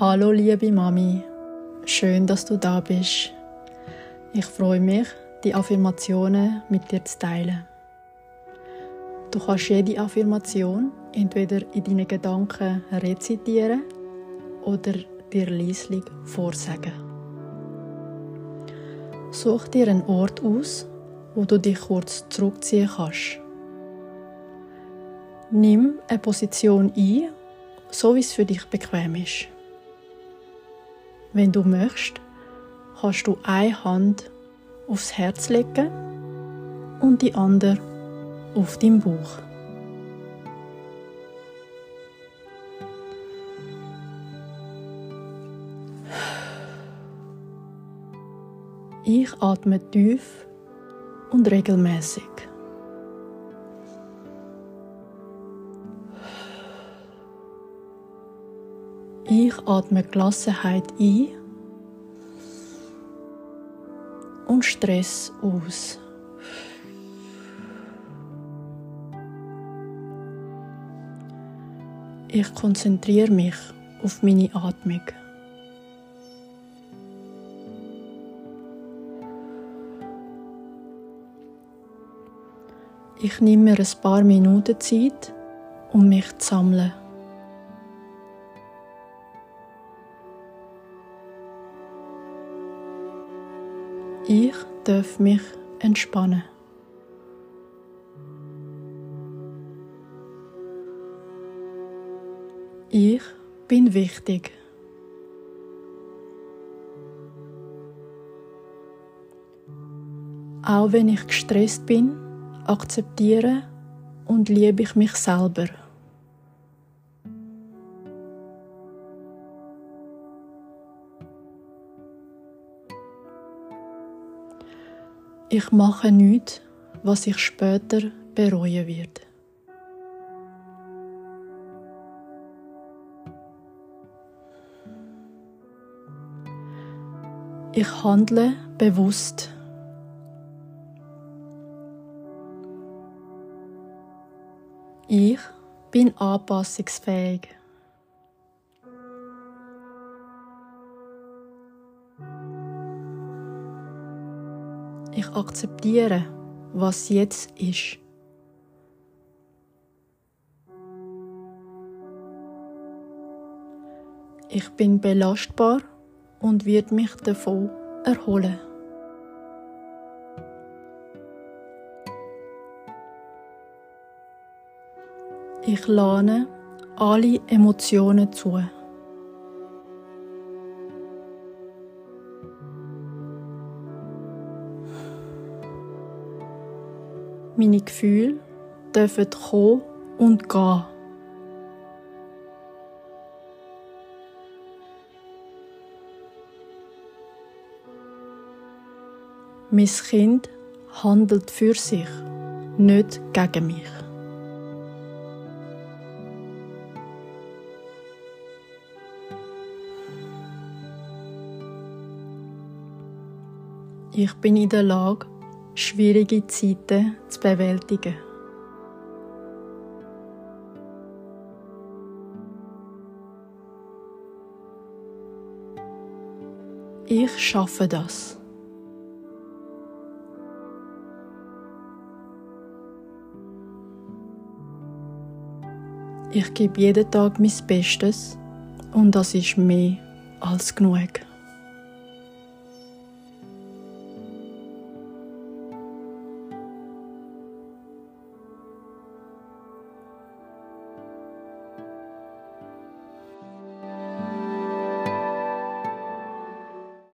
Hallo liebe Mami, schön, dass du da bist. Ich freue mich, die Affirmationen mit dir zu teilen. Du kannst jede Affirmation entweder in deinen Gedanken rezitieren oder dir leislich vorsagen. Such dir einen Ort aus, wo du dich kurz zurückziehen kannst. Nimm eine Position ein, so wie es für dich bequem ist. Wenn du möchtest, kannst du eine Hand aufs Herz legen und die andere auf deinen Bauch. Ich atme tief und regelmäßig. Ich atme Gelassenheit ein und Stress aus. Ich konzentriere mich auf meine Atmung. Ich nehme mir ein paar Minuten Zeit, um mich zu sammeln. Ich darf mich entspannen. Ich bin wichtig. Auch wenn ich gestresst bin, akzeptiere und liebe ich mich selber. Ich mache nichts, was ich später bereuen werde. Ich handle bewusst. Ich bin anpassungsfähig. Ich akzeptiere, was jetzt ist. Ich bin belastbar und wird mich davon erholen. Ich lerne alle Emotionen zu. Meine Gefühle dürfen kommen und gehen. Mein Kind handelt für sich, nicht gegen mich. Ich bin in der Lage, schwierige Zeiten zu bewältigen. Ich schaffe das. Ich gebe jeden Tag mein Bestes und das ist mehr als genug.